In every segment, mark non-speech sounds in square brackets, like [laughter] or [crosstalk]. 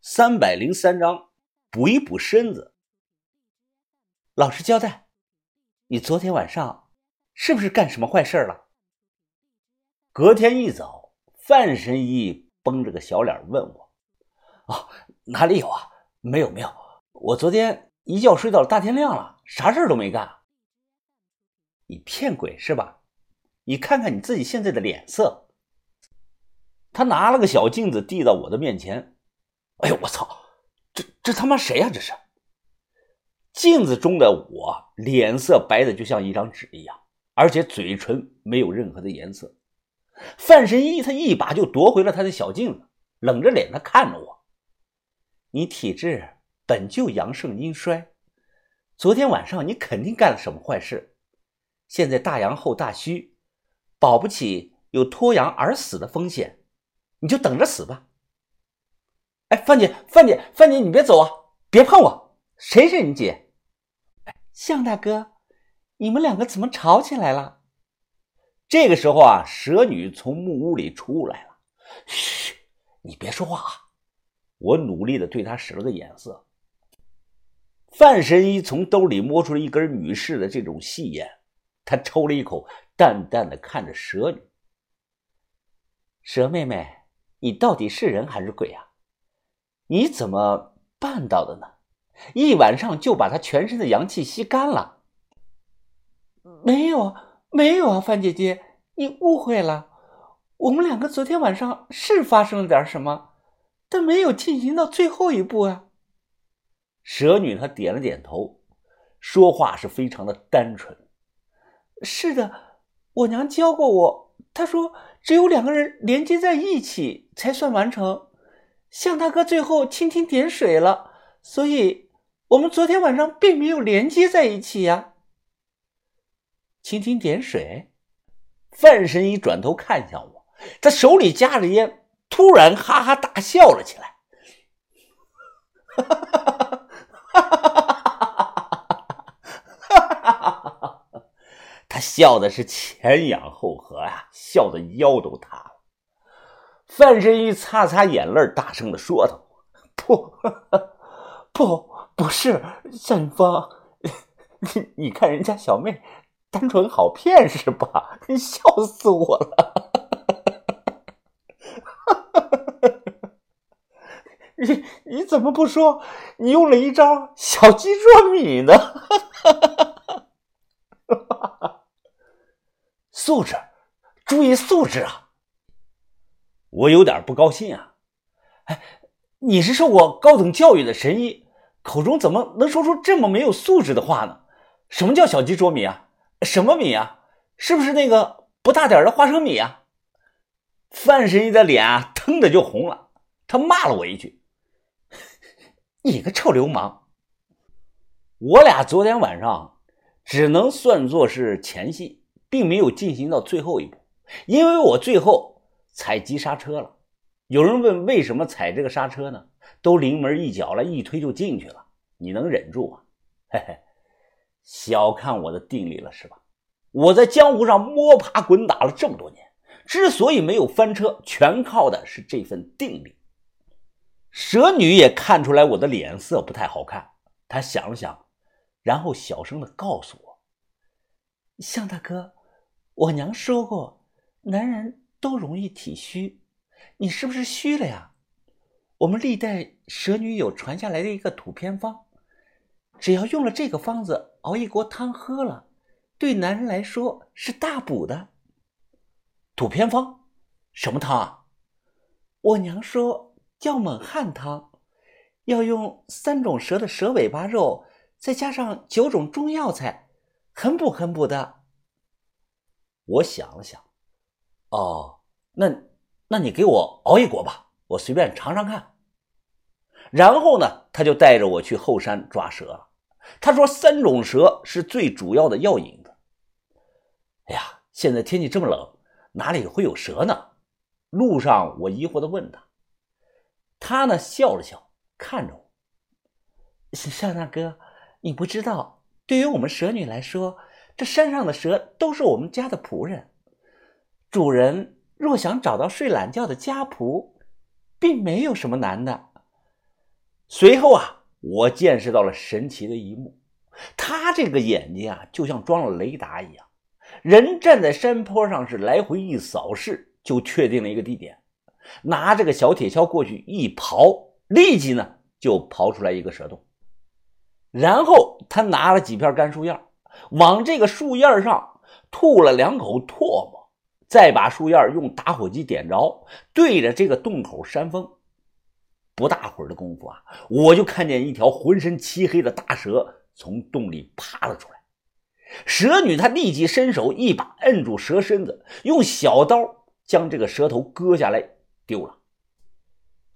三百零三章，补一补身子。老实交代，你昨天晚上是不是干什么坏事了？隔天一早，范神医绷着个小脸问我：“啊，哪里有啊？没有没有，我昨天一觉睡到了大天亮了，啥事都没干。你骗鬼是吧？你看看你自己现在的脸色。”他拿了个小镜子递到我的面前。哎呦，我操！这这他妈谁呀？这是镜子中的我，脸色白的就像一张纸一样，而且嘴唇没有任何的颜色。范神医他一把就夺回了他的小镜子，冷着脸他看着我：“你体质本就阳盛阴衰，昨天晚上你肯定干了什么坏事，现在大阳后大虚，保不齐有脱阳而死的风险，你就等着死吧。”哎，范姐，范姐，范姐，你别走啊！别碰我！谁是你姐？向大哥，你们两个怎么吵起来了？这个时候啊，蛇女从木屋里出来了。嘘，你别说话啊！我努力的对她使了个眼色。范神医从兜里摸出了一根女士的这种细烟，他抽了一口，淡淡的看着蛇女：“蛇妹妹，你到底是人还是鬼啊？”你怎么办到的呢？一晚上就把他全身的阳气吸干了？没有，没有啊，范姐姐，你误会了。我们两个昨天晚上是发生了点什么，但没有进行到最后一步啊。蛇女她点了点头，说话是非常的单纯。是的，我娘教过我，她说只有两个人连接在一起才算完成。向大哥最后蜻蜓点水了，所以我们昨天晚上并没有连接在一起呀。蜻蜓点水，范神医转头看向我，他手里夹着烟，突然哈哈大笑了起来，哈哈哈哈哈哈！他笑的是前仰后合呀，笑的腰都塌。范神医擦擦眼泪，大声的说道：“不，不，不是向云峰，[laughs] 你你看人家小妹单纯好骗是吧？你笑死我了！[laughs] 你你怎么不说你用了一招小鸡啄米呢？[laughs] 素质，注意素质啊！”我有点不高兴啊！哎，你是受过高等教育的神医，口中怎么能说出这么没有素质的话呢？什么叫小鸡啄米啊？什么米啊？是不是那个不大点的花生米啊？范神医的脸啊，腾的就红了，他骂了我一句：“ [laughs] 你个臭流氓！”我俩昨天晚上只能算作是前戏，并没有进行到最后一步，因为我最后。踩急刹车了，有人问为什么踩这个刹车呢？都临门一脚了，一推就进去了，你能忍住吗？嘿嘿，小看我的定力了是吧？我在江湖上摸爬滚打了这么多年，之所以没有翻车，全靠的是这份定力。蛇女也看出来我的脸色不太好看，她想了想，然后小声的告诉我：“向大哥，我娘说过，男人。”都容易体虚，你是不是虚了呀？我们历代蛇女有传下来的一个土偏方，只要用了这个方子熬一锅汤喝了，对男人来说是大补的。土偏方？什么汤啊？我娘说叫猛汉汤，要用三种蛇的蛇尾巴肉，再加上九种中药材，很补很补的。我想了想。哦，那那你给我熬一锅吧，我随便尝尝看。然后呢，他就带着我去后山抓蛇了。他说三种蛇是最主要的药引子。哎呀，现在天气这么冷，哪里会有蛇呢？路上我疑惑的问他，他呢笑了笑，看着我。向大哥，你不知道，对于我们蛇女来说，这山上的蛇都是我们家的仆人。主人若想找到睡懒觉的家仆，并没有什么难的。随后啊，我见识到了神奇的一幕，他这个眼睛啊，就像装了雷达一样，人站在山坡上是来回一扫视，就确定了一个地点，拿这个小铁锹过去一刨，立即呢就刨出来一个蛇洞。然后他拿了几片干树叶，往这个树叶上吐了两口唾沫，再把树叶用打火机点着，对着这个洞口扇风。不大会儿的功夫啊，我就看见一条浑身漆黑的大蛇从洞里爬了出来。蛇女她立即伸手一把摁住蛇身子，用小刀将这个蛇头割下来丢了。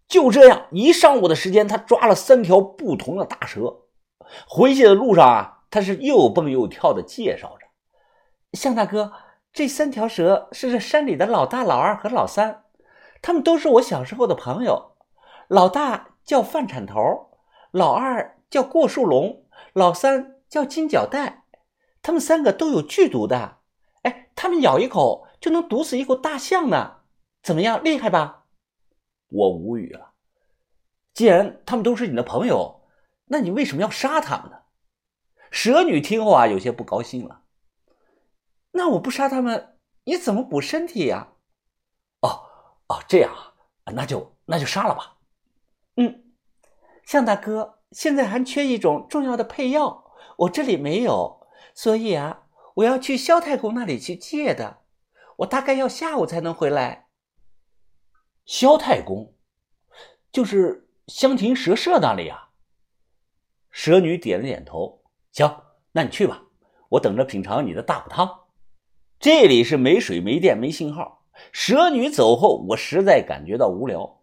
就这样，一上午的时间，她抓了三条不同的大蛇。回去的路上啊，他是又蹦又跳的介绍着：“向大哥，这三条蛇是这山里的老大、老二和老三，他们都是我小时候的朋友。老大叫饭铲头，老二叫过树龙，老三叫金角带。他们三个都有剧毒的，哎，他们咬一口就能毒死一头大象呢。怎么样，厉害吧？”我无语了。既然他们都是你的朋友。那你为什么要杀他们呢？蛇女听后啊，有些不高兴了。那我不杀他们，你怎么补身体呀？哦哦，这样啊，那就那就杀了吧。嗯，向大哥，现在还缺一种重要的配药，我这里没有，所以啊，我要去萧太公那里去借的。我大概要下午才能回来。萧太公，就是香亭蛇社那里啊。蛇女点了点头，行，那你去吧，我等着品尝你的大补汤。这里是没水、没电、没信号。蛇女走后，我实在感觉到无聊。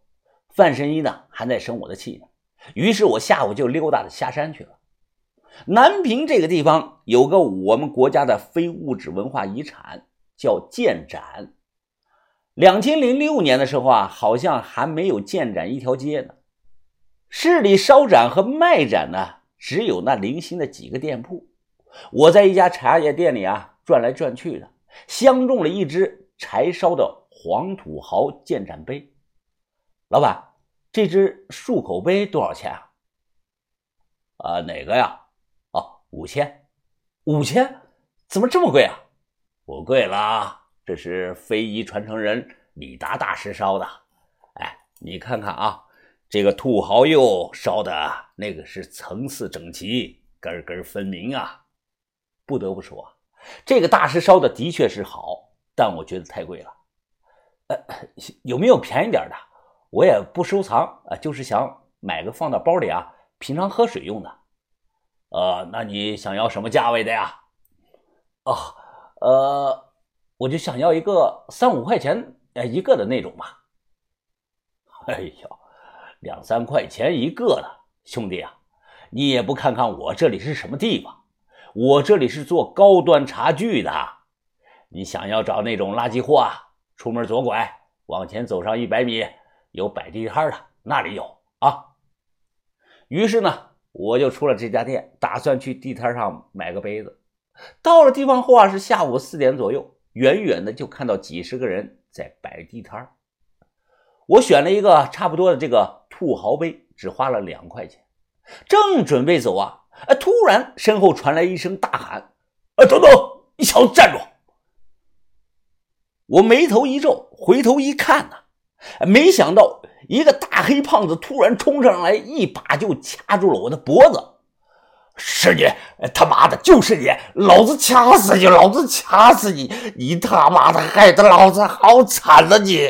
范神医呢，还在生我的气呢。于是我下午就溜达着下山去了。南平这个地方有个我们国家的非物质文化遗产，叫建盏。两千零六年的时候啊，好像还没有建盏一条街呢。市里烧盏和卖盏呢？只有那零星的几个店铺，我在一家茶叶店里啊转来转去的，相中了一只柴烧的黄土豪建盏杯。老板，这只漱口杯多少钱啊？啊，哪个呀？哦，五千，五千？怎么这么贵啊？不贵啦，这是非遗传承人李达大师烧的。哎，你看看啊。这个土豪釉烧的那个是层次整齐、根根分明啊！不得不说，这个大师烧的的确是好，但我觉得太贵了。呃，[laughs] 有没有便宜点的？我也不收藏啊，就是想买个放到包里啊，平常喝水用的。呃，那你想要什么价位的呀？哦，呃，我就想要一个三五块钱呃一个的那种吧。[laughs] 哎呦！两三块钱一个的，兄弟啊，你也不看看我这里是什么地方？我这里是做高端茶具的。你想要找那种垃圾货啊？出门左拐，往前走上一百米，有摆地摊的，那里有啊。于是呢，我就出了这家店，打算去地摊上买个杯子。到了地方后啊，是下午四点左右，远远的就看到几十个人在摆地摊。我选了一个差不多的这个。土豪杯只花了两块钱，正准备走啊，哎，突然身后传来一声大喊：“啊，等等，你小子站住！”我眉头一皱，回头一看呢，没想到一个大黑胖子突然冲上来，一把就掐住了我的脖子。是你，他妈的，就是你！老子掐死你！老子掐死你！你他妈的害得老子好惨啊！你。